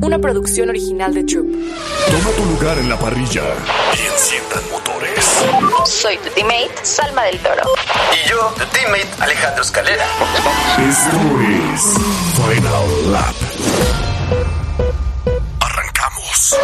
una producción original de Troop. Toma tu lugar en la parrilla y enciendan motores. Soy tu teammate, Salma del Toro. Y yo, tu teammate, Alejandro Escalera. Esto es Final Lap. Arrancamos.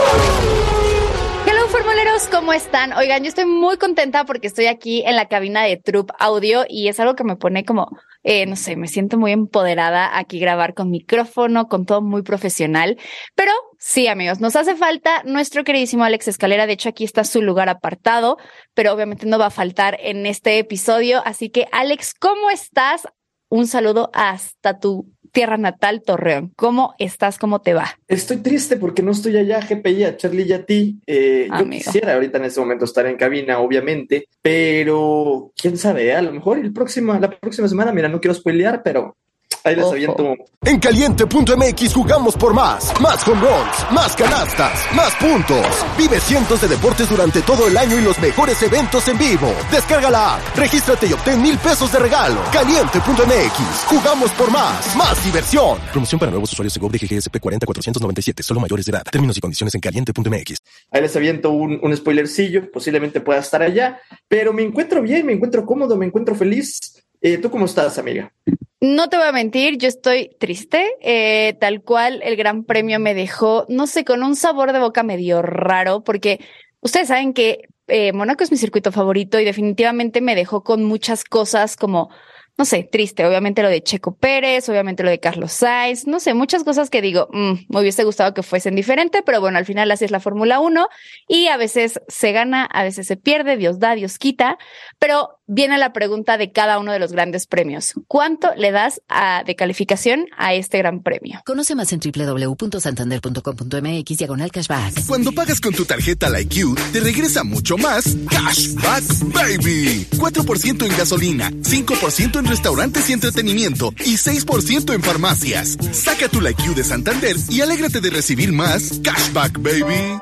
Formuleros, ¿cómo están? Oigan, yo estoy muy contenta porque estoy aquí en la cabina de Troop Audio y es algo que me pone como, eh, no sé, me siento muy empoderada aquí grabar con micrófono, con todo muy profesional. Pero sí, amigos, nos hace falta nuestro queridísimo Alex Escalera. De hecho, aquí está su lugar apartado, pero obviamente no va a faltar en este episodio. Así que, Alex, ¿cómo estás? Un saludo hasta tu tierra natal, Torreón. ¿Cómo estás? ¿Cómo te va? Estoy triste porque no estoy allá, GPI, a Charlie y a ti. Eh, yo quisiera ahorita en ese momento estar en cabina, obviamente, pero quién sabe, a lo mejor el próximo, la próxima semana, mira, no quiero spoilear, pero Ahí les aviento. En caliente.mx jugamos por más. Más home runs, más canastas, más puntos. Vive cientos de deportes durante todo el año y los mejores eventos en vivo. Descarga la app, regístrate y obtén mil pesos de regalo. Caliente.mx. Jugamos por más. Más diversión. Promoción para nuevos usuarios de GOV de GGSP 40497. Solo mayores de edad. Términos y condiciones en caliente.mx. Ahí les aviento un, un spoilercillo. Posiblemente pueda estar allá. Pero me encuentro bien, me encuentro cómodo, me encuentro feliz. Eh, ¿Tú cómo estás, amiga? No te voy a mentir, yo estoy triste, eh, tal cual el Gran Premio me dejó, no sé, con un sabor de boca medio raro, porque ustedes saben que eh, es mi circuito favorito y definitivamente me dejó con muchas cosas como no sé, triste. Obviamente lo de Checo Pérez, obviamente lo de Carlos Sainz, no sé, muchas cosas que digo, mm, me hubiese gustado que fuesen diferente, pero bueno, al final así es la Fórmula 1 y a veces se gana, a veces se pierde, Dios da, Dios quita, pero viene la pregunta de cada uno de los grandes premios. ¿Cuánto le das a, de calificación a este gran premio? Conoce más en www.santander.com.mx diagonal cashback. Cuando pagas con tu tarjeta La IQ, te regresa mucho más Cashback Baby. 4% en gasolina, 5% en restaurantes y entretenimiento y 6% en farmacias. Saca tu IQ de Santander y alégrate de recibir más Cashback Baby.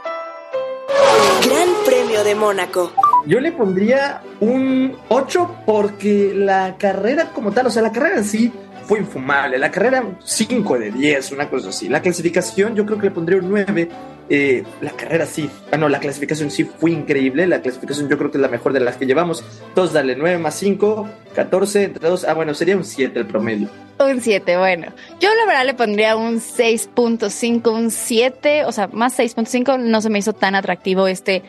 Gran Premio de Mónaco. Yo le pondría un 8 porque la carrera como tal, o sea, la carrera en sí fue infumable. La carrera 5 de 10, una cosa así. La clasificación yo creo que le pondría un 9 eh, la carrera sí, ah, no, la clasificación sí fue increíble. La clasificación yo creo que es la mejor de las que llevamos. Entonces, dale 9 más 5, 14, entre 2. Ah, bueno, sería un 7 el promedio. Un 7, bueno. Yo la verdad le pondría un 6.5, un 7, o sea, más 6.5. No se me hizo tan atractivo este,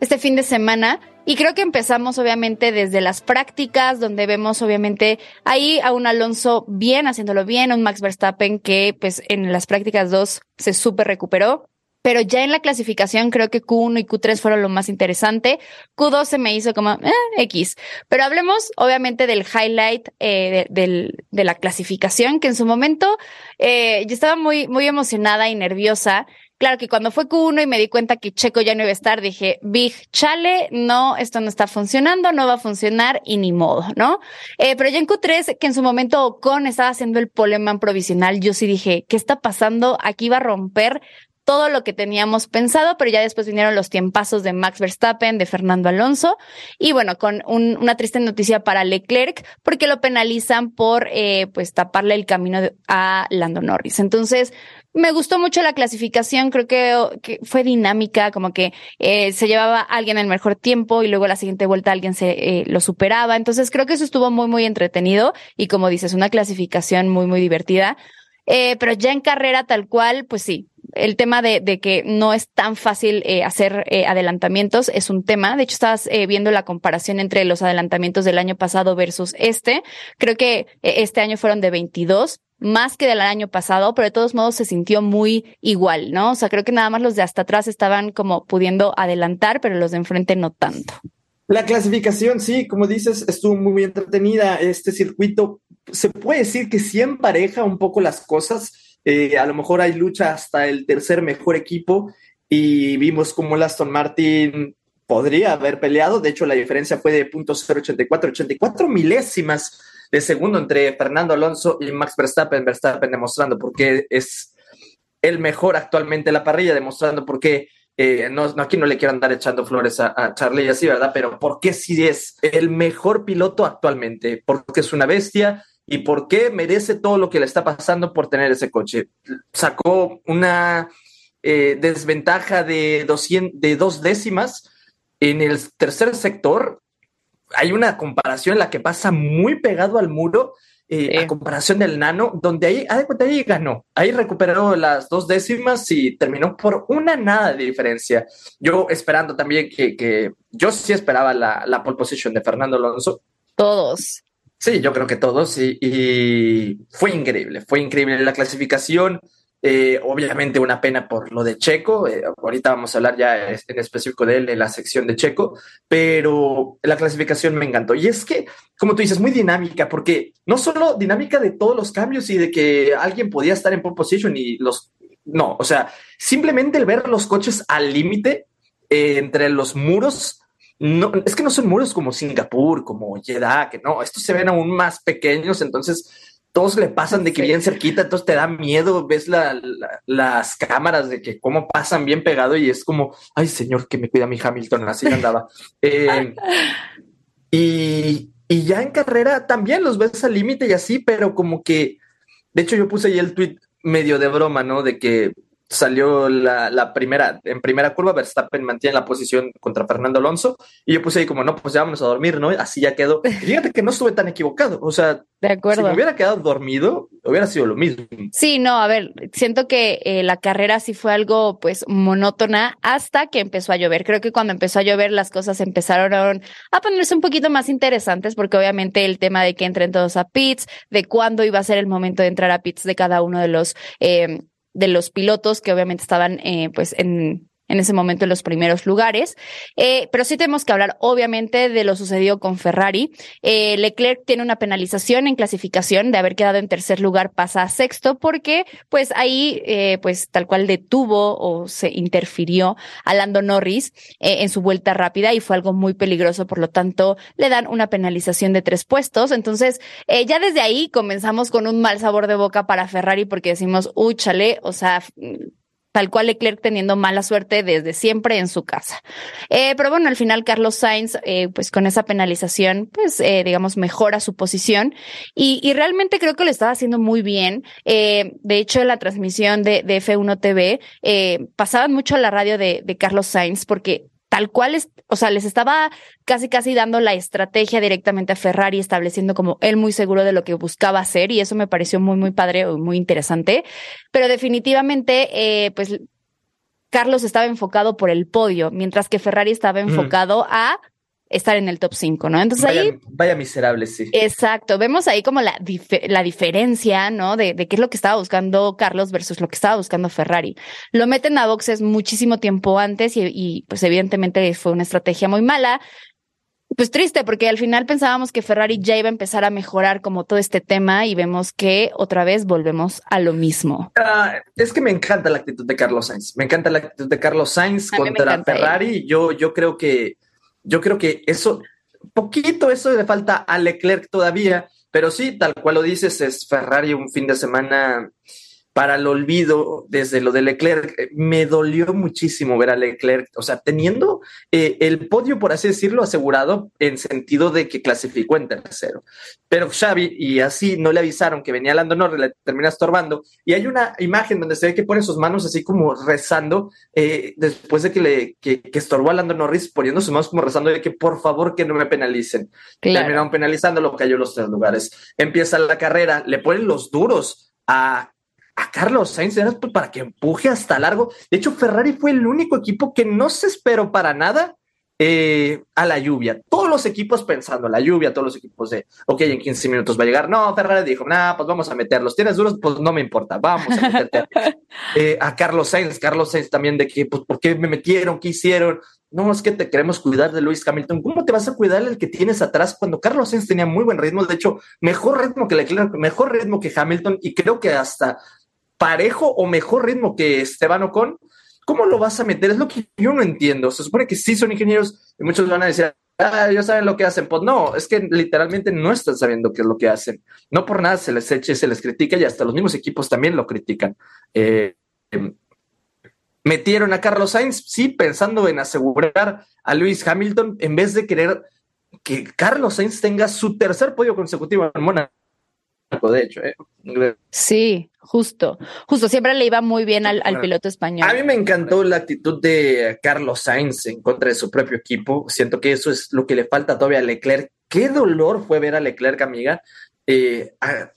este fin de semana. Y creo que empezamos obviamente desde las prácticas, donde vemos obviamente ahí a un Alonso bien, haciéndolo bien, un Max Verstappen que pues en las prácticas 2 se súper recuperó pero ya en la clasificación creo que Q1 y Q3 fueron lo más interesante. Q2 se me hizo como eh, X. Pero hablemos obviamente del highlight eh, de, de, la clasificación, que en su momento eh, yo estaba muy, muy emocionada y nerviosa. Claro que cuando fue Q1 y me di cuenta que Checo ya no iba a estar, dije, Big Chale, no, esto no está funcionando, no va a funcionar y ni modo, ¿no? Eh, pero ya en Q3, que en su momento Ocon estaba haciendo el poleman provisional, yo sí dije, ¿qué está pasando? Aquí va a romper todo lo que teníamos pensado, pero ya después vinieron los tiempazos de Max Verstappen, de Fernando Alonso, y bueno, con una triste noticia para Leclerc, porque lo penalizan por eh, pues taparle el camino a Lando Norris. Entonces, me gustó mucho la clasificación, creo que, fue dinámica, como que eh, se llevaba alguien el mejor tiempo y luego la siguiente vuelta alguien se eh, lo superaba. Entonces creo que eso estuvo muy, muy entretenido y como dices, una clasificación muy, muy divertida. Eh, pero ya en carrera tal cual, pues sí, el tema de, de que no es tan fácil eh, hacer eh, adelantamientos es un tema. De hecho, estabas eh, viendo la comparación entre los adelantamientos del año pasado versus este. Creo que este año fueron de 22 más que del año pasado, pero de todos modos se sintió muy igual, ¿no? O sea, creo que nada más los de hasta atrás estaban como pudiendo adelantar, pero los de enfrente no tanto. La clasificación, sí, como dices, estuvo muy entretenida. Este circuito se puede decir que sí empareja un poco las cosas eh, a lo mejor hay lucha hasta el tercer mejor equipo y vimos como el Aston Martin podría haber peleado. De hecho, la diferencia fue de .084, 84 milésimas de segundo entre Fernando Alonso y Max Verstappen. Verstappen demostrando por qué es el mejor actualmente en la parrilla, demostrando por qué. Eh, no, aquí no le quiero andar echando flores a, a Charlie así, ¿verdad? Pero por qué sí es el mejor piloto actualmente, porque es una bestia, y por qué merece todo lo que le está pasando por tener ese coche. Sacó una eh, desventaja de, 200, de dos décimas en el tercer sector. Hay una comparación en la que pasa muy pegado al muro eh, a comparación del nano, donde ahí, ahí ganó, ahí recuperó las dos décimas y terminó por una nada de diferencia. Yo esperando también que, que yo sí esperaba la, la pole position de Fernando Alonso. Todos. Sí, yo creo que todos y, y fue increíble, fue increíble la clasificación. Eh, obviamente una pena por lo de Checo, eh, ahorita vamos a hablar ya en específico de él en la sección de Checo, pero la clasificación me encantó. Y es que, como tú dices, muy dinámica, porque no solo dinámica de todos los cambios y de que alguien podía estar en pole position y los... No, o sea, simplemente el ver los coches al límite eh, entre los muros no, es que no son muros como Singapur, como Jeddah, que no, estos se ven aún más pequeños, entonces todos le pasan de que bien cerquita, entonces te da miedo, ves las cámaras de que cómo pasan bien pegado y es como, ay señor, que me cuida mi Hamilton, así andaba. Eh, y, y, ya en carrera también los ves al límite y así, pero como que, de hecho yo puse ahí el tweet medio de broma, ¿no? De que salió la, primera, en primera curva, Verstappen mantiene la posición contra Fernando Alonso, y yo puse ahí como, no, pues ya vámonos a dormir, ¿no? Así ya quedó. fíjate que no estuve tan equivocado, o sea, de acuerdo. si me hubiera quedado dormido, hubiera sido lo mismo. Sí, no, a ver, siento que eh, la carrera sí fue algo, pues, monótona hasta que empezó a llover. Creo que cuando empezó a llover las cosas empezaron a ponerse un poquito más interesantes, porque obviamente el tema de que entren todos a pits, de cuándo iba a ser el momento de entrar a pits de cada uno de los... Eh, de los pilotos que obviamente estaban eh, pues en, en ese momento en los primeros lugares. Eh, pero sí tenemos que hablar, obviamente, de lo sucedido con Ferrari. Eh, Leclerc tiene una penalización en clasificación de haber quedado en tercer lugar, pasa a sexto, porque pues ahí, eh, pues tal cual detuvo o se interfirió a Lando Norris en su vuelta rápida y fue algo muy peligroso. Por lo tanto, le dan una penalización de tres puestos. Entonces, ya desde ahí comenzamos con un mal sabor de boca para Ferrari porque decimos, uy, chale, o sea, tal cual Leclerc teniendo mala suerte desde siempre en su casa. Eh, pero bueno, al final Carlos Sainz, eh, pues con esa penalización, pues eh, digamos, mejora su posición y, y, realmente creo que lo estaba haciendo muy bien. Eh, de hecho, en la transmisión de, de F1 TV eh, pasaban mucho a la radio de, de Carlos Sainz porque tal cual es, o sea, les estaba casi casi dando la estrategia directamente a Ferrari, estableciendo como él muy seguro de lo que buscaba hacer y eso me pareció muy, muy padre, muy interesante. Pero definitivamente, eh, pues Carlos estaba enfocado por el podio, mientras que Ferrari estaba enfocado a estar en el top 5, ¿no? Entonces ahí... Vaya miserable, sí. Exacto, vemos ahí como la, la diferencia, ¿no? De, de, qué es lo que estaba buscando Carlos versus lo que estaba buscando Ferrari. Lo meten a boxes muchísimo tiempo antes y, y pues evidentemente fue una estrategia muy mala. Pues triste, porque al final pensábamos que Ferrari ya iba a empezar a mejorar como todo este tema y vemos que otra vez volvemos a lo mismo. Uh, es que me encanta la actitud de Carlos Sainz. Me encanta la actitud de Carlos Sainz contra Ferrari. Yo, yo creo que yo creo que eso, poquito eso le falta a Leclerc todavía, pero sí, tal cual lo dices, es Ferrari un fin de semana para el olvido desde lo de Leclerc. Eh, me dolió muchísimo ver a Leclerc, o sea, teniendo eh, el podio, por así decirlo, asegurado en sentido de que clasificó en tercero. Pero Xavi, y así no le avisaron que venía Lando Norris, le termina estorbando. Y hay una imagen donde se ve que pone sus manos así como rezando, eh, después de que le que, que, estorbó a Lando Norris, poniendo sus manos como rezando de que por favor que no me penalicen. Claro. Terminaron penalizando, lo cayó los tres lugares. Empieza la carrera, le ponen los duros a a Carlos Sainz era para que empuje hasta largo. De hecho, Ferrari fue el único equipo que no se esperó para nada eh, a la lluvia. Todos los equipos pensando, la lluvia, todos los equipos de, ok, en 15 minutos va a llegar. No, Ferrari dijo, nada, pues vamos a meterlos. Tienes duros, pues no me importa, vamos a meterte. eh, a Carlos Sainz, Carlos Sainz también de que, pues, ¿por qué me metieron? ¿Qué hicieron? No, es que te queremos cuidar de Luis Hamilton. ¿Cómo te vas a cuidar el que tienes atrás cuando Carlos Sainz tenía muy buen ritmo? De hecho, mejor ritmo que Leclerc, mejor ritmo que Hamilton y creo que hasta parejo o mejor ritmo que Esteban Ocon, ¿cómo lo vas a meter? Es lo que yo no entiendo. Se supone que sí son ingenieros y muchos van a decir, ah, ya saben lo que hacen. Pues no, es que literalmente no están sabiendo qué es lo que hacen. No por nada se les eche, se les critica y hasta los mismos equipos también lo critican. Eh, metieron a Carlos Sainz, sí, pensando en asegurar a Luis Hamilton en vez de querer que Carlos Sainz tenga su tercer podio consecutivo en Mónaco de hecho. ¿eh? Sí, justo, justo, siempre le iba muy bien al, al, piloto español. A mí me encantó la actitud de Carlos Sainz en contra de su propio equipo. Siento que eso es lo que le falta todavía a Leclerc. Qué dolor fue ver a Leclerc, amiga, eh,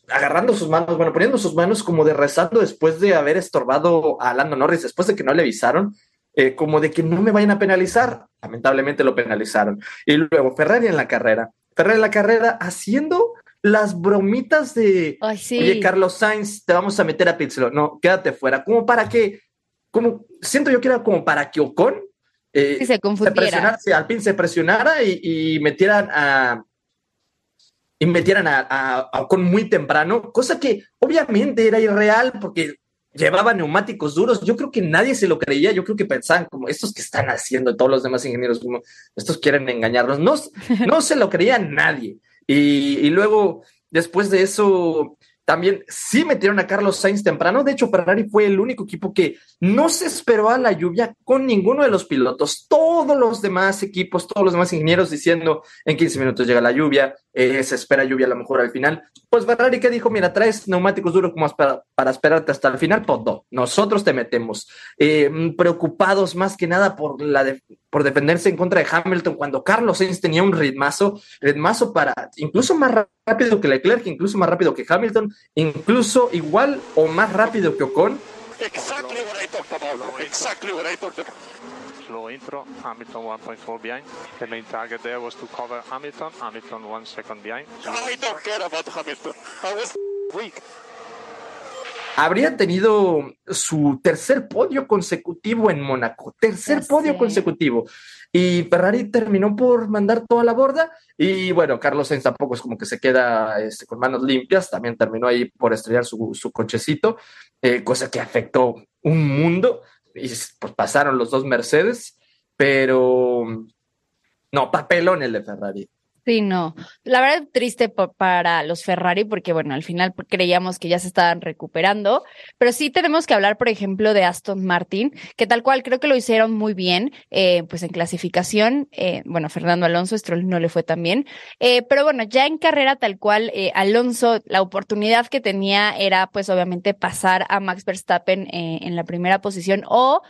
agarrando sus manos, bueno, poniendo sus manos como de rezando después de haber estorbado a Lando Norris, después de que no le avisaron, eh, como de que no me vayan a penalizar. Lamentablemente lo penalizaron. Y luego Ferrari en la carrera. Ferrari en la carrera haciendo las bromitas de, Ay, sí. oye, Carlos Sainz, te vamos a meter a Pitzlo. No, quédate fuera. Como para que, como, siento yo que era como para que Ocon eh, Sí, se confundiera. presionara, sí, Alpine se presionara y, y metieran a y metieran a, a, a Ocon muy temprano, cosa que obviamente era irreal porque llevaba neumáticos duros. Yo creo que nadie se lo creía. Yo creo que pensaban como estos que están haciendo todos los demás ingenieros, como estos quieren engañarnos. No, no se lo creía nadie. Y, luego, después de eso, también sí metieron a Carlos Sainz temprano. De hecho, Ferrari fue el único equipo que no se esperó a la lluvia con ninguno de los pilotos. Todos los demás equipos, todos los demás ingenieros diciendo en 15 minutos llega la lluvia, eh, se espera lluvia a lo mejor al final. Pues Ferrari que dijo, mira, traes neumáticos duros como para, para esperarte hasta el final, pues no, nosotros te metemos. Eh, preocupados más que nada por, la de, por defenderse en contra de Hamilton cuando Carlos Sainz tenía un ritmazo, ritmazo para incluso más rápido que Leclerc, incluso más rápido que Hamilton, incluso igual o más rápido que Ocon. Exactly what I talked about. Exactly what I talked about. Slow intro, Hamilton 1.4 behind. The main target there was to cover Hamilton. Hamilton one second behind. I don't care about Hamilton. I was weak. Habría tenido su tercer podio consecutivo en Mónaco, tercer podio consecutivo. Y Ferrari terminó por mandar toda la borda. Y bueno, Carlos Sainz tampoco es como que se queda este, con manos limpias, también terminó ahí por estrellar su, su cochecito, eh, cosa que afectó un mundo. Y pues pasaron los dos Mercedes, pero no, papelón el de Ferrari. Sí, no. La verdad, triste para los Ferrari, porque bueno, al final creíamos que ya se estaban recuperando, pero sí tenemos que hablar, por ejemplo, de Aston Martin, que tal cual creo que lo hicieron muy bien, eh, pues en clasificación, eh, bueno, Fernando Alonso, Stroll no le fue tan bien, eh, pero bueno, ya en carrera tal cual, eh, Alonso, la oportunidad que tenía era pues obviamente pasar a Max Verstappen eh, en la primera posición o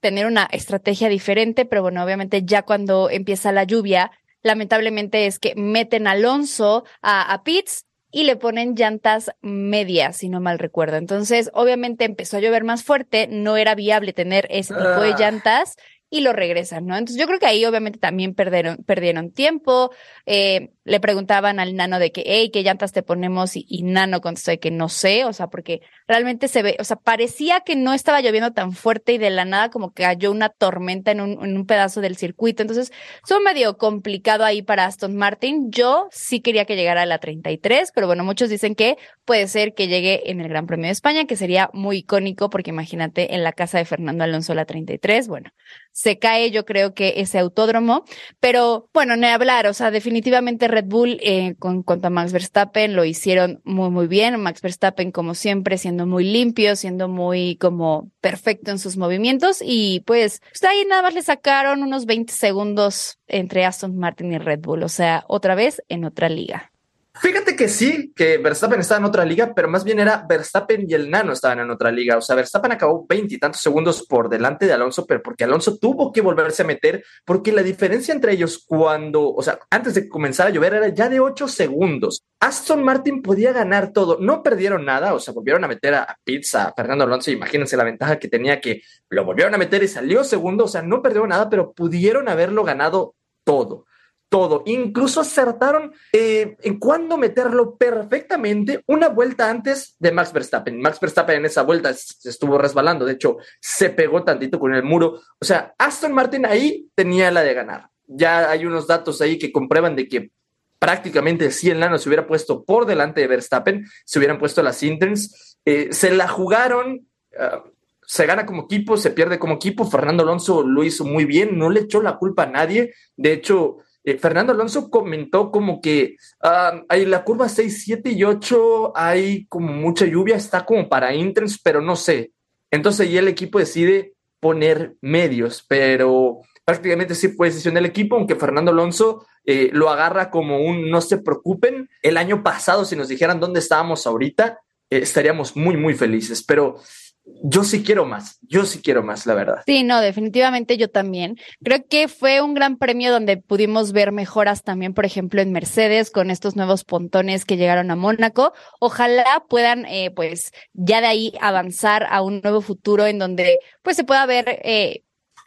tener una estrategia diferente, pero bueno, obviamente ya cuando empieza la lluvia, lamentablemente es que meten a Alonso a, a pits y le ponen llantas medias, si no mal recuerdo. Entonces, obviamente empezó a llover más fuerte, no era viable tener ese tipo de Ah. llantas y lo regresan, ¿no? Entonces, yo creo que ahí obviamente también perdieron, perdieron tiempo. Eh, le preguntaban al nano de que, hey, ¿qué llantas te ponemos? Y, nano contestó de que no sé, o sea, porque realmente se ve, o sea, parecía que no estaba lloviendo tan fuerte y de la nada como que cayó una tormenta en un, pedazo del circuito. Entonces, estuvo medio complicado ahí para Aston Martin. Yo sí quería que llegara a la 33, pero bueno, muchos dicen que puede ser que llegue en el Gran Premio de España, que sería muy icónico porque imagínate en la casa de Fernando Alonso la 33, bueno, se cae yo creo que ese autódromo, pero bueno, ni hablar, o sea, definitivamente Red Bull eh, con cuanto a Max Verstappen lo hicieron muy muy bien, Max Verstappen como siempre siendo muy limpio, siendo muy como perfecto en sus movimientos y pues, pues ahí nada más le sacaron unos 20 segundos entre Aston Martin y Red Bull, o sea, otra vez en otra liga. Fíjate que sí, que Verstappen estaba en otra liga, pero más bien era Verstappen y el Nano estaban en otra liga. O sea, Verstappen acabó veintitantos segundos por delante de Alonso, pero porque Alonso tuvo que volverse a meter, porque la diferencia entre ellos cuando, o sea, antes de comenzar a llover era ya de ocho segundos. Aston Martin podía ganar todo, no perdieron nada, o sea, volvieron a meter a, a Pitts, a Fernando Alonso, imagínense la ventaja que tenía que lo volvieron a meter y salió segundo, o sea, no perdieron nada, pero pudieron haberlo ganado todo todo. Incluso acertaron eh, en cuándo meterlo perfectamente una vuelta antes de Max Verstappen. Max Verstappen en esa vuelta se estuvo resbalando, de hecho, se pegó tantito con el muro. O sea, Aston Martin ahí tenía la de ganar. Ya hay unos datos ahí que comprueban de que prácticamente si el Nano se hubiera puesto por delante de Verstappen, se hubieran puesto las interns, eh, se la jugaron. Uh, se gana como equipo, se pierde como equipo. Fernando Alonso lo hizo muy bien, no le echó la culpa a nadie. De hecho, eh, Fernando Alonso comentó como que uh, hay la curva 6, 7 y 8, hay como mucha lluvia, está como para interns, pero no sé. Entonces ya el equipo decide poner medios, pero prácticamente sí fue decisión del equipo, aunque Fernando Alonso eh, lo agarra como un no se preocupen. El año pasado, si nos dijeran dónde estábamos ahorita, eh, estaríamos muy, muy felices, pero yo sí quiero más, yo sí quiero más, la verdad. Sí, no, definitivamente yo también. Creo que fue un gran premio donde pudimos ver mejoras también, por ejemplo, en Mercedes con estos nuevos pontones que llegaron a Mónaco. Ojalá puedan, eh, pues, ya de ahí avanzar a un nuevo futuro en donde, pues, se pueda ver eh,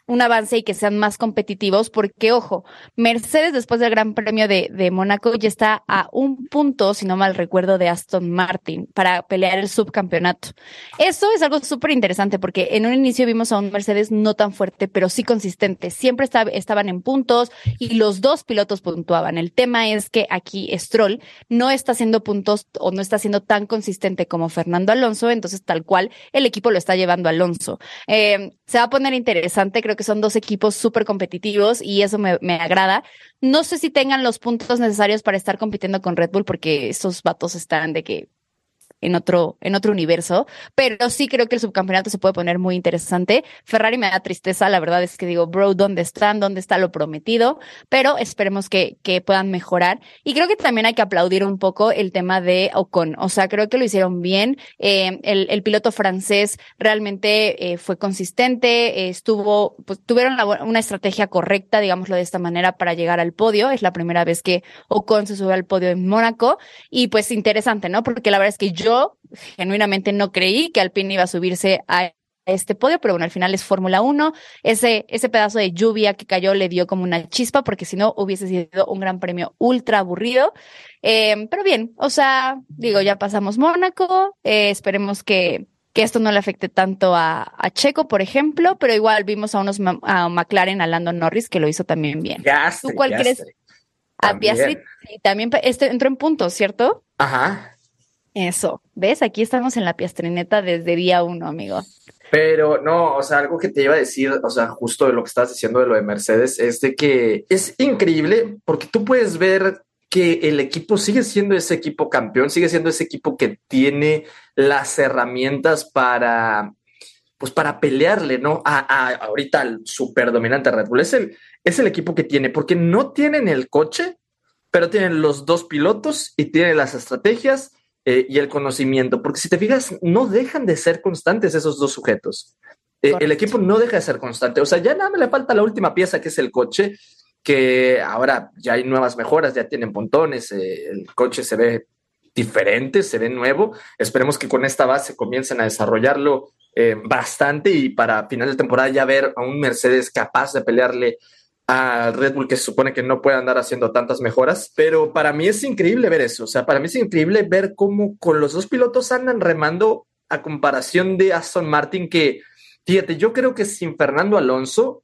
un avance y que sean más competitivos, porque ojo, Mercedes después del Gran Premio de, de Mónaco ya está a un punto, si no mal recuerdo, de Aston Martin para pelear el subcampeonato. Eso es algo súper interesante porque en un inicio vimos a un Mercedes no tan fuerte, pero sí consistente. Siempre estaban en puntos y los dos pilotos puntuaban. El tema es que aquí Stroll no está haciendo puntos o no está siendo tan consistente como Fernando Alonso, entonces tal cual el equipo lo está llevando Alonso. Eh, se va a poner interesante, creo que son dos equipos súper competitivos y eso me, me, agrada. No sé si tengan los puntos necesarios para estar compitiendo con Red Bull porque esos vatos están de que en otro, en otro universo, pero sí creo que el subcampeonato se puede poner muy interesante. Ferrari me da tristeza, la verdad es que digo, bro, ¿dónde están? ¿Dónde está lo prometido? Pero esperemos que, que puedan mejorar. Y creo que también hay que aplaudir un poco el tema de Ocon, o sea, creo que lo hicieron bien. Eh, el, el, piloto francés realmente eh, fue consistente, eh, estuvo, pues tuvieron la, una estrategia correcta, digámoslo de esta manera, para llegar al podio. Es la primera vez que Ocon se sube al podio en Mónaco y pues interesante, ¿no? Porque la verdad es que yo yo genuinamente no creí que Alpine iba a subirse a este podio, pero bueno, al final es Fórmula 1. Ese, ese pedazo de lluvia que cayó le dio como una chispa, porque si no hubiese sido un gran premio ultra aburrido. Eh, pero bien, o sea, digo, ya pasamos Mónaco, eh, esperemos que, que esto no le afecte tanto a, a, Checo, por ejemplo, pero igual vimos a unos a McLaren, a Lando Norris, que lo hizo también bien. Gastre, ¿Tú cuál gastre. crees? A Piastri también este entró en puntos, ¿cierto? Ajá. Eso, ¿ves? Aquí estamos en la piastrineta desde día uno, amigo. Pero no, o sea, algo que te iba a decir, o sea, justo de lo que estás diciendo de lo de Mercedes, es de que es increíble porque tú puedes ver que el equipo sigue siendo ese equipo campeón, sigue siendo ese equipo que tiene las herramientas para, pues para pelearle, ¿no? A, a ahorita al super dominante Red Bull. Es el, es el equipo que tiene, porque no tienen el coche, pero tienen los dos pilotos y tienen las estrategias eh, y el conocimiento, porque si te fijas, no dejan de ser constantes esos dos sujetos. Eh, el equipo no deja de ser constante. O sea, ya nada me le falta la última pieza, que es el coche, que ahora ya hay nuevas mejoras, ya tienen pontones, eh, el coche se ve diferente, se ve nuevo. Esperemos que con esta base comiencen a desarrollarlo eh, bastante y para final de temporada ya ver a un Mercedes capaz de pelearle a Red Bull que se supone que no puede andar haciendo tantas mejoras, pero para mí es increíble ver eso, o sea, para mí es increíble ver cómo con los dos pilotos andan remando a comparación de Aston Martin que, fíjate, yo creo que sin Fernando Alonso,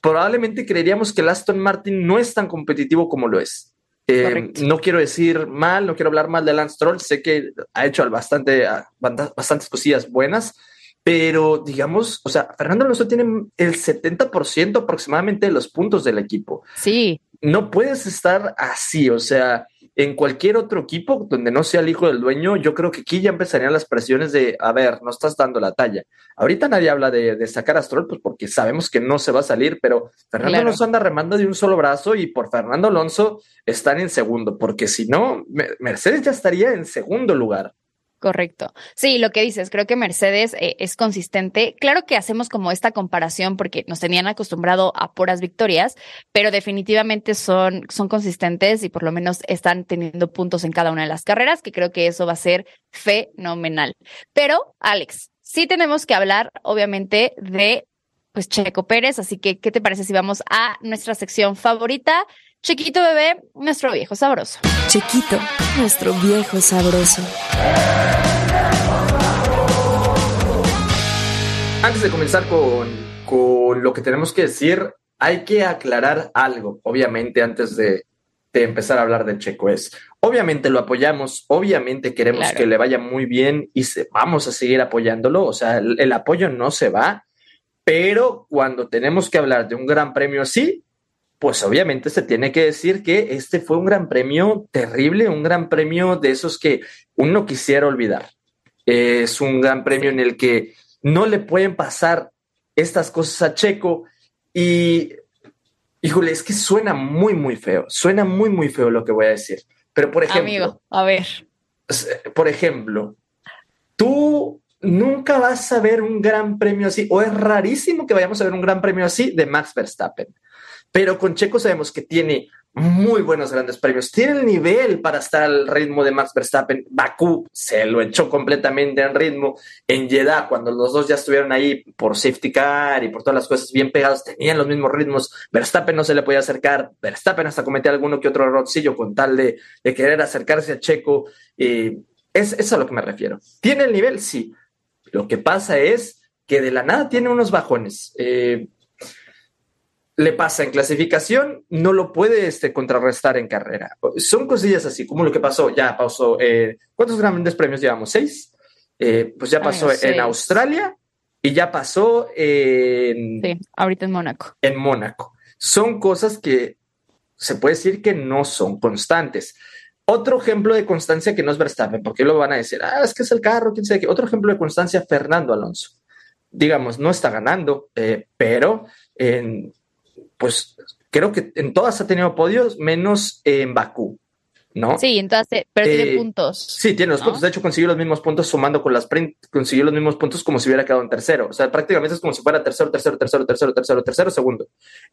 probablemente creeríamos que el Aston Martin no es tan competitivo como lo es. Eh, no quiero decir mal, no quiero hablar mal de Lance Stroll, sé que ha hecho bastante, bastantes cosillas buenas, pero digamos, o sea, Fernando Alonso tiene el 70% aproximadamente de los puntos del equipo. Sí. No puedes estar así, o sea, en cualquier otro equipo donde no sea el hijo del dueño, yo creo que aquí ya empezarían las presiones de, a ver, no estás dando la talla. Ahorita nadie habla de, de sacar a Stroll, pues porque sabemos que no se va a salir, pero Fernando claro. Alonso anda remando de un solo brazo y por Fernando Alonso están en segundo, porque si no, Mercedes ya estaría en segundo lugar. Correcto. Sí, lo que dices, creo que Mercedes eh, es consistente. Claro que hacemos como esta comparación porque nos tenían acostumbrado a puras victorias, pero definitivamente son, son consistentes y por lo menos están teniendo puntos en cada una de las carreras, que creo que eso va a ser fenomenal. Pero, Alex, sí tenemos que hablar, obviamente, de pues Checo Pérez, así que, ¿qué te parece si vamos a nuestra sección favorita? Chiquito bebé, nuestro viejo sabroso. Chiquito, nuestro viejo sabroso. Antes de comenzar con, con, lo que tenemos que decir, hay que aclarar algo, obviamente, antes de, de empezar a hablar de Checo. Es, obviamente lo apoyamos, obviamente queremos claro. que le vaya muy bien y se, vamos a seguir apoyándolo, o sea, el, el apoyo no se va, pero cuando tenemos que hablar de un gran premio así, pues obviamente se tiene que decir que este fue un gran premio terrible, un gran premio de esos que uno quisiera olvidar. Es un gran premio en el que no le pueden pasar estas cosas a Checo y Híjole, es que suena muy, muy feo. Suena muy, muy feo lo que voy a decir. Pero, por ejemplo. Amigo, a ver. Por ejemplo, tú nunca vas a ver un gran premio así, o es rarísimo que vayamos a ver un gran premio así de Max Verstappen. Pero con Checo sabemos que tiene muy buenos grandes premios. Tiene el nivel para estar al ritmo de Max Verstappen. Bakú se lo echó completamente en ritmo. En Jeddah, cuando los dos ya estuvieron ahí por safety car y por todas las cosas bien pegadas, tenían los mismos ritmos. Verstappen no se le podía acercar. Verstappen hasta cometía alguno que otro errorcillo con tal de, querer acercarse a Checo. es, es a lo que me refiero. ¿Tiene el nivel? Sí. Lo que pasa es que de la nada tiene unos bajones. Eh, le pasa en clasificación, no lo puede este, contrarrestar en carrera. Son cosillas así, como lo que pasó, ya pasó, eh, ¿cuántos grandes premios llevamos? ¿Seis? Eh, pues ya pasó en Australia y ya pasó en... Sí, ahorita en Mónaco. En Mónaco. Son cosas que se puede decir que no son constantes. Otro ejemplo de constancia que no es Verstappen, porque lo van a decir, ah, es que es el carro, quién sabe qué. Otro ejemplo de constancia, Fernando Alonso. Digamos, no está ganando, eh, pero en pues creo que en todas ha tenido podios, menos en Bakú, ¿no? Sí, entonces, pero tiene eh, puntos. Sí, tiene los puntos. De hecho, consiguió los mismos puntos sumando con las sprint, consiguió los mismos puntos como si hubiera quedado en tercero. O sea, prácticamente es como si fuera tercero, tercero, tercero, tercero, tercero, tercero, segundo.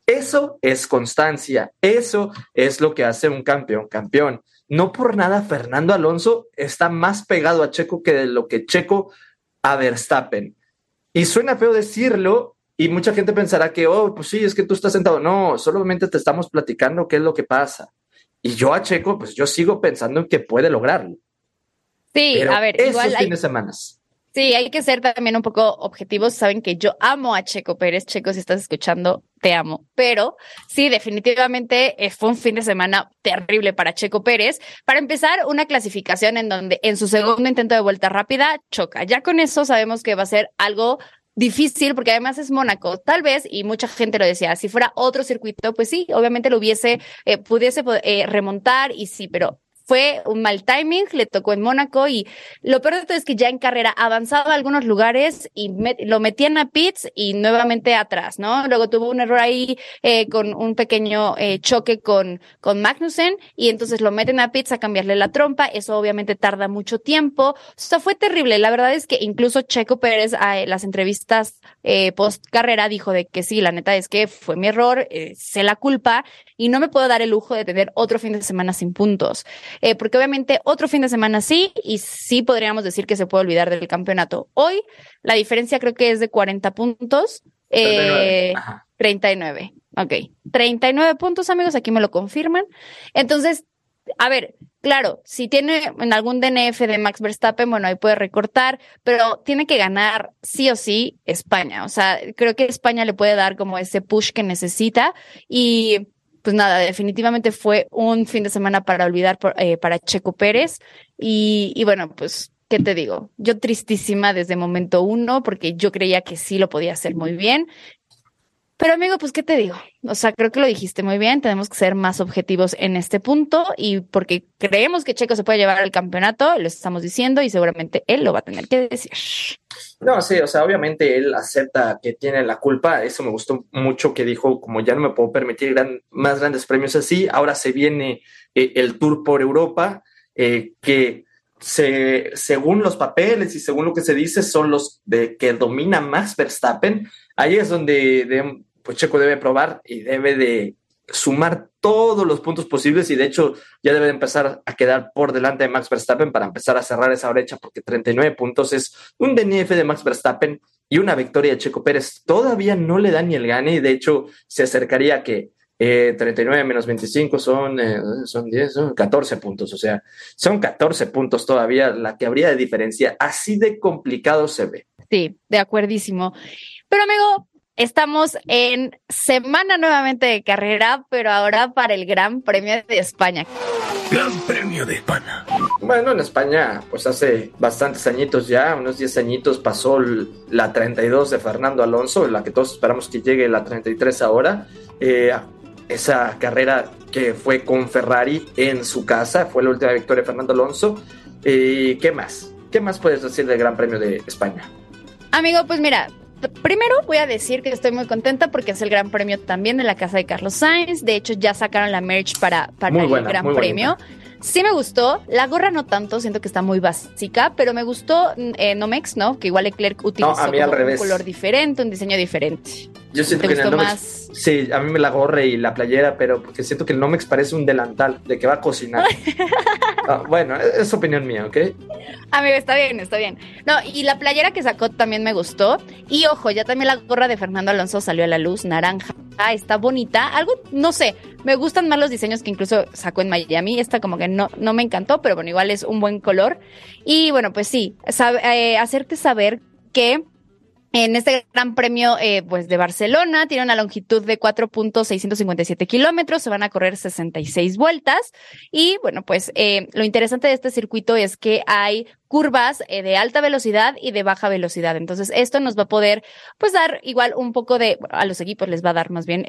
Eso es constancia. Eso es lo que hace un campeón, campeón. No por nada, Fernando Alonso está más pegado a Checo que de lo que Checo a Verstappen. Y suena feo decirlo, y mucha gente pensará que, oh, pues sí, es que tú estás sentado. No, solamente te estamos platicando qué es lo que pasa. Y yo a Checo, pues yo sigo pensando en que puede lograrlo. Sí, a ver, esos igual fines de semanas. Sí, hay que ser también un poco objetivos. Saben que yo amo a Checo Pérez. Checo, si estás escuchando, te amo. Pero sí, definitivamente eh, fue un fin de semana terrible para Checo Pérez. Para empezar, una clasificación en donde en su segundo intento de vuelta rápida choca. Ya con eso sabemos que va a ser algo difícil porque además es Mónaco. Tal vez, y mucha gente lo decía, si fuera otro circuito, pues sí, obviamente lo hubiese, eh, pudiese eh, remontar y sí, pero fue un mal timing, le tocó en Mónaco y lo peor de todo es que ya en carrera avanzaba a algunos lugares y lo metían a pits y nuevamente atrás, ¿no? Luego tuvo un error ahí eh, con un pequeño eh, choque con, con Magnussen y entonces lo meten a pits a cambiarle la trompa, eso obviamente tarda mucho tiempo, o sea, fue terrible, la verdad es que incluso Checo Pérez a las entrevistas eh, post carrera dijo de que sí, la neta es que fue mi error, eh, sé la culpa y no me puedo dar el lujo de tener otro fin de semana sin puntos. Eh, porque obviamente otro fin de semana sí, y sí podríamos decir que se puede olvidar del campeonato. Hoy la diferencia creo que es de 40 puntos. Eh, 39. Ok. 39 puntos, amigos, aquí me lo confirman. Entonces, a ver, claro, si tiene en algún DNF de Max Verstappen, bueno, ahí puede recortar, pero tiene que ganar sí o sí España. O sea, creo que España le puede dar como ese push que necesita y pues nada, definitivamente fue un fin de semana para olvidar eh, para Checo Pérez. Y, y bueno, pues, ¿qué te digo? Yo tristísima desde momento uno, porque yo creía que sí lo podía hacer muy bien. Pero amigo, pues, ¿qué te digo? O sea, creo que lo dijiste muy bien, tenemos que ser más objetivos en este punto y porque creemos que Checo se puede llevar al campeonato, lo estamos diciendo y seguramente él lo va a tener que decir. No, sí, o sea, obviamente él acepta que tiene la culpa, eso me gustó mucho que dijo, como ya no me puedo permitir más grandes premios así, ahora se viene eh, el tour por Europa, eh, que se, según los papeles y según lo que se dice, son los de que domina más Verstappen. Ahí es donde pues Checo debe probar y debe de sumar todos los puntos posibles y de hecho ya debe de empezar a quedar por delante de Max Verstappen para empezar a cerrar esa brecha porque 39 puntos es un DNF de Max Verstappen y una victoria de Checo Pérez todavía no le da ni el gane y de hecho se acercaría a que 39 eh, menos 25 son, eh, son 10, son 14 puntos, o sea, son 14 puntos todavía la que habría de diferencia. Así de complicado se ve. Sí, de acuerdísimo. Pero amigo, Estamos en semana nuevamente de carrera, pero ahora para el Gran Premio de España. Gran Premio de España. Bueno, en España, pues hace bastantes añitos ya, unos 10 añitos pasó la 32 de Fernando Alonso, la que todos esperamos que llegue la 33 ahora. Eh, esa carrera que fue con Ferrari en su casa, fue la última victoria de Fernando Alonso. ¿Y qué más? ¿Qué más puedes decir del Gran Premio de España? Amigo, pues mira, primero voy a decir que estoy muy contenta porque es el Gran Premio también de la casa de Carlos Sainz. De hecho, ya sacaron la merch para, para el Gran Premio. Sí me gustó, la gorra no tanto, siento que está muy básica, pero me gustó eh, Nomex, ¿no? Que igual Leclerc utilizó un color diferente, un diseño diferente. Yo siento que en el Nomex, sí, a mí me la gorra y la playera, pero porque siento que el Nomex parece un delantal de que va a cocinar. Ah, bueno, es opinión mía, ¿ok? Amigo, está bien, está bien. No, y la playera que sacó también me gustó. Y ojo, ya también la gorra de Fernando Alonso salió a la luz, naranja. Está bonita. Algo, no sé, me gustan más los diseños que incluso sacó en Miami. Esta como que no, no me encantó, pero bueno, igual es un buen color. Y bueno, pues sí, eh, hacerte saber que en este Gran Premio eh, pues de Barcelona tiene una longitud de 4.657 kilómetros, se van a correr 66 vueltas y bueno, pues eh, lo interesante de este circuito es que hay curvas eh, de alta velocidad y de baja velocidad. Entonces esto nos va a poder pues dar igual un poco de, a los equipos les va a dar más bien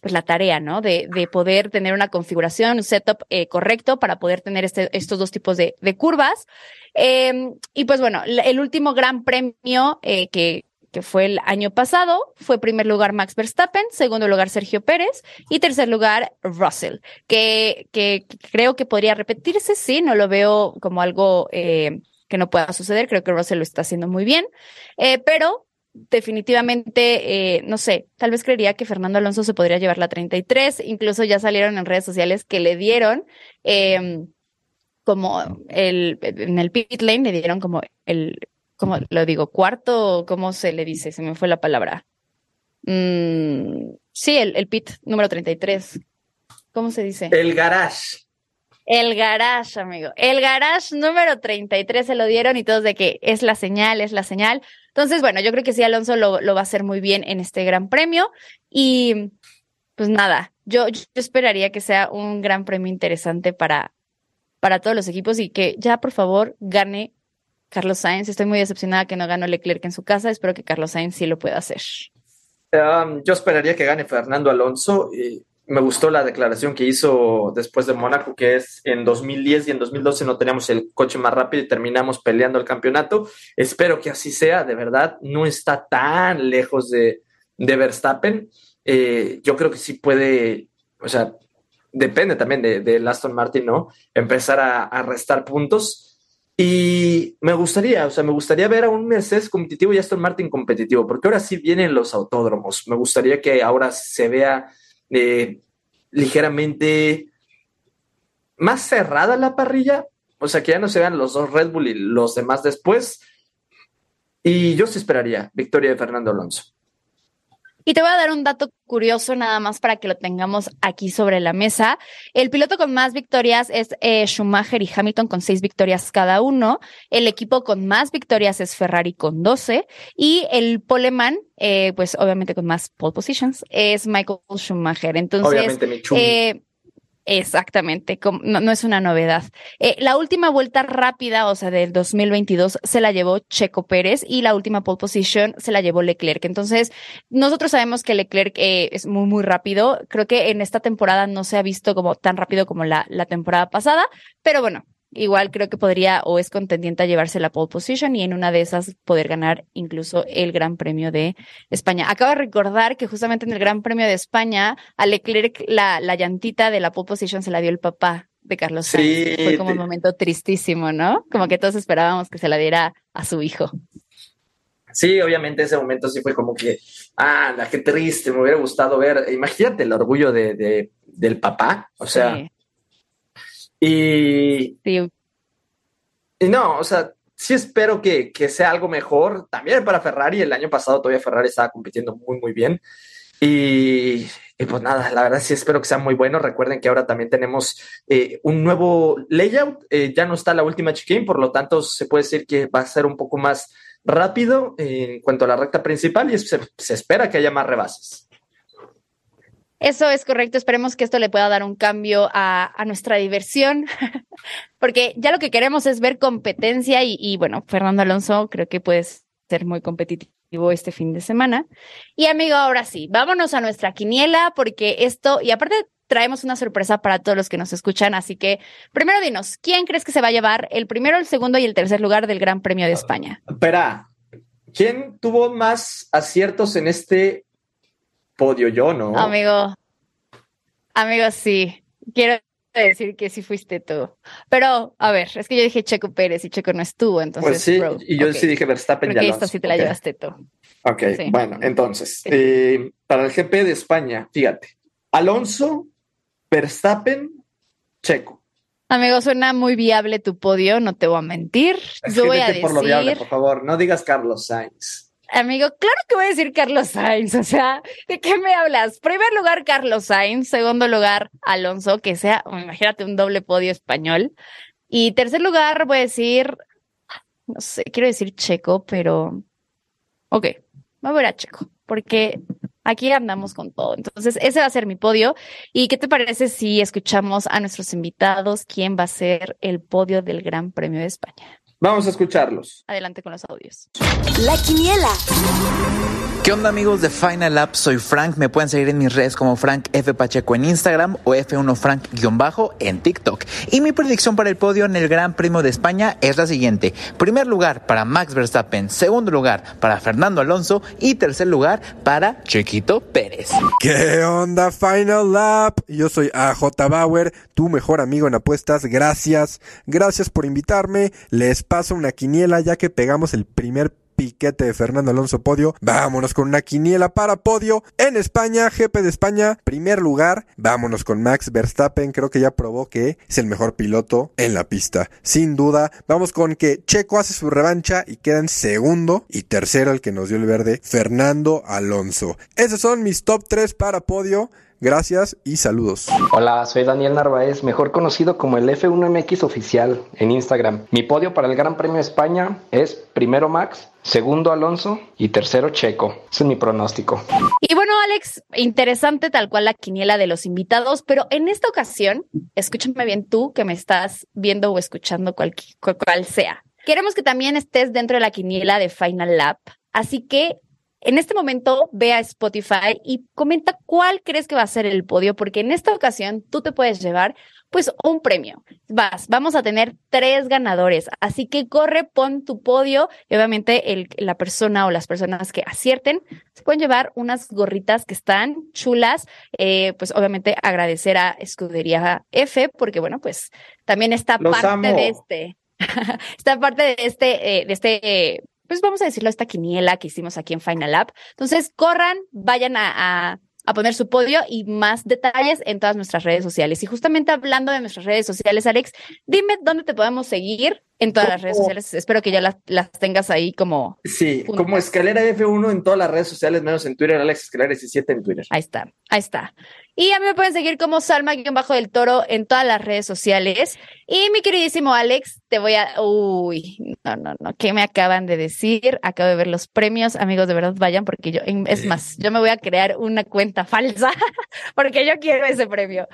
pues la tarea, ¿no? De, de poder tener una configuración, un setup correcto para poder tener este, estos dos tipos de, de curvas. y pues bueno, el último gran premio que, que fue el año pasado, fue primer lugar Max Verstappen, segundo lugar Sergio Pérez y tercer lugar Russell, que, que creo que podría repetirse, sí, no lo veo como algo eh, que no pueda suceder, creo que Russell lo está haciendo muy bien, eh, pero definitivamente, eh, no sé, tal vez creería que Fernando Alonso se podría llevar la 33, incluso ya salieron en redes sociales que le dieron como el, en el pit lane le dieron como el, ¿cómo lo digo? Cuarto, ¿cómo se le dice? Se me fue la palabra. Mm, sí, el, el pit número 33. ¿Cómo se dice? El garage. El garage, amigo. El garage número 33 se lo dieron y todos de que es la señal, es la señal. Entonces, bueno, yo creo que sí, Alonso lo, lo va a hacer muy bien en este gran premio. Y pues nada, yo, yo esperaría que sea un gran premio interesante para, para todos los equipos y que ya por favor gane Carlos Sainz. Estoy muy decepcionada que no ganó Leclerc en su casa. Espero que Carlos Sainz sí lo pueda hacer. Um, yo esperaría que gane Fernando Alonso. Y me gustó la declaración que hizo después de Mónaco, que es en 2010 y en 2012 no teníamos el coche más rápido y terminamos peleando el campeonato. Espero que así sea, de verdad. No está tan lejos de, de Verstappen. Eh, yo creo que sí puede, o sea, depende también de, de Aston Martin, ¿no? Empezar a, a restar puntos y me gustaría, o sea, me gustaría ver a un Mercedes competitivo y Aston Martin competitivo, porque ahora sí vienen los autódromos. Me gustaría que ahora se vea eh, ligeramente más cerrada la parrilla, o sea, que ya no se vean los dos Red Bull y los demás después. Y yo sí esperaría victoria de Fernando Alonso. Y te voy a dar un dato curioso nada más para que lo tengamos aquí sobre la mesa. El piloto con más victorias es eh, Schumacher y Hamilton con seis victorias cada uno. El equipo con más victorias es Ferrari con 12. Y el poleman, eh, pues obviamente con más pole positions, es Michael Schumacher. Entonces, obviamente mi Exactamente, no, es una novedad. Eh, la última vuelta rápida, o sea, del 2022, se la llevó Checo Pérez y la última pole position se la llevó Leclerc. Entonces, nosotros sabemos que Leclerc eh, es muy, muy rápido. Creo que en esta temporada no se ha visto como tan rápido como la, la temporada pasada, pero bueno, igual creo que podría o es contendiente a llevarse la pole position y en una de esas poder ganar incluso el Gran Premio de España. Acabo de recordar que justamente en el Gran Premio de España a Leclerc la, la llantita de la pole position se la dio el papá de Carlos Sainz. Fue como un momento tristísimo, ¿no? Como que todos esperábamos que se la diera a su hijo. Sí, obviamente ese momento sí fue como que, ah, qué triste, me hubiera gustado ver, imagínate el orgullo de, de del papá, o sea, y, y no, o sea, sí espero que, que, sea algo mejor también para Ferrari. El año pasado todavía Ferrari estaba compitiendo muy, muy bien. Y, y pues nada, la verdad sí espero que sea muy bueno. Recuerden que ahora también tenemos eh, un nuevo layout. Eh, ya no está la última chicane, por lo tanto se puede decir que va a ser un poco más rápido en cuanto a la recta principal y se, se espera que haya más rebases. Eso es correcto. Esperemos que esto le pueda dar un cambio a, a nuestra diversión, porque ya lo que queremos es ver competencia y, y, bueno, Fernando Alonso creo que puede ser muy competitivo este fin de semana. Y amigo, ahora sí, vámonos a nuestra quiniela, porque esto, y aparte traemos una sorpresa para todos los que nos escuchan, así que primero dinos, ¿quién crees que se va a llevar el primero, el segundo y el tercer lugar del Gran Premio de España? Espera, ¿Quién tuvo más aciertos en este podio? Yo, ¿no? Amigo, amigo, sí. Quiero decir que sí fuiste tú. Pero, a ver, es que yo dije Checo Pérez y Checo no estuvo, entonces. Pues sí, bro, y yo ok. sí dije Verstappen Creo y que esta sí te la llevaste tú. Ok, Sí. bueno, entonces, Sí. eh, para el GP de España, fíjate, Alonso, Verstappen, Checo. Amigo, suena muy viable tu podio, no te voy a mentir. Yo voy a decir. por lo viable, por favor, no digas Carlos Sainz. Amigo, claro que voy a decir Carlos Sainz, o sea, ¿de qué me hablas? Primer lugar, Carlos Sainz, segundo lugar, Alonso, que sea, imagínate, un doble podio español. Y tercer lugar, voy a decir, no sé, quiero decir Checo, pero, ok, voy a ver a Checo, porque aquí andamos con todo. Entonces, ese va a ser mi podio. ¿Y qué te parece si escuchamos a nuestros invitados quién va a ser el podio del Gran Premio de España? Vamos a escucharlos. Adelante con los audios. La Quiniela. ¿Qué onda amigos de Final App? Soy Frank, me pueden seguir en mis redes como Frank F. Pacheco en Instagram o F1Frank-bajo en TikTok. Y mi predicción para el podio en el Gran Premio de España es la siguiente. Primer lugar para Max Verstappen, segundo lugar para Fernando Alonso y tercer lugar para Chiquito Pérez. ¿Qué onda Final Lap? Yo soy AJ Bauer, tu mejor amigo en apuestas. Gracias, gracias por invitarme. Les paso una quiniela ya que pegamos el primer piquete de Fernando Alonso podio. Vámonos con una quiniela para podio en España, GP de España, primer lugar. Vámonos con Max Verstappen, creo que ya probó que es el mejor piloto en la pista. Sin duda, vamos con que Checo hace su revancha y queda en segundo y tercero el que nos dio el verde, Fernando Alonso. Esos son mis top 3 para podio. Gracias y saludos. Hola, soy Daniel Narváez, mejor conocido como el F1MX oficial en Instagram. Mi podio para el Gran Premio de España es primero Max, segundo Alonso y tercero Checo. Ese es mi pronóstico. Y bueno, Alex, interesante tal cual la quiniela de los invitados, pero en esta ocasión, escúchame bien tú que me estás viendo o escuchando cual, cual, cual sea. Queremos que también estés dentro de la quiniela de Final Lap, así que en este momento ve a Spotify y comenta cuál crees que va a ser el podio, porque en esta ocasión tú te puedes llevar pues un premio. Vas, vamos a tener tres ganadores, así que corre, pon tu podio y obviamente el, la persona o las personas que acierten se pueden llevar unas gorritas que están chulas. Eh, pues obviamente agradecer a Escudería F porque bueno, pues también está Los parte amo. de este, está parte de este, eh, de este eh, pues vamos a decirlo, esta quiniela que hicimos aquí en Final App. Entonces, corran, vayan a, a, a, poner su podio y más detalles en todas nuestras redes sociales. Y justamente hablando de nuestras redes sociales, Alex, dime dónde te podemos seguir en todas las redes sociales. Espero que ya las, las tengas ahí como. Sí, como Escalera F1 en todas las redes sociales, menos en Twitter, Alex Escalera 17 en Twitter. Ahí está, ahí está. Y a mí me pueden seguir como Salma-Bajo del Toro en todas las redes sociales. Y mi queridísimo Alex, te voy a. Uy, no, no, no. ¿Qué me acaban de decir? Acabo de ver los premios. Amigos, de verdad vayan, porque yo. Es más, yo me voy a crear una cuenta falsa, porque yo quiero ese premio.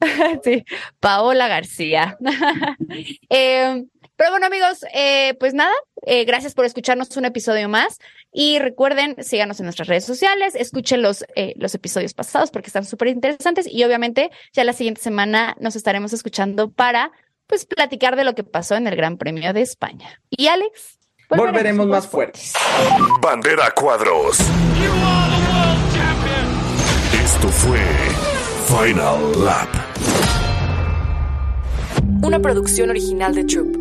sí, Paola García. eh, pero bueno, amigos, eh, pues nada, eh, gracias por escucharnos un episodio más. Y recuerden, síganos en nuestras redes sociales, escuchen los, eh, los episodios pasados porque están súper interesantes. Y obviamente, ya la siguiente semana nos estaremos escuchando para pues platicar de lo que pasó en el Gran Premio de España. Y Alex, volveremos, volveremos más fuertes. Bandera cuadros. Esto fue Final Lap. Una producción original de Troop.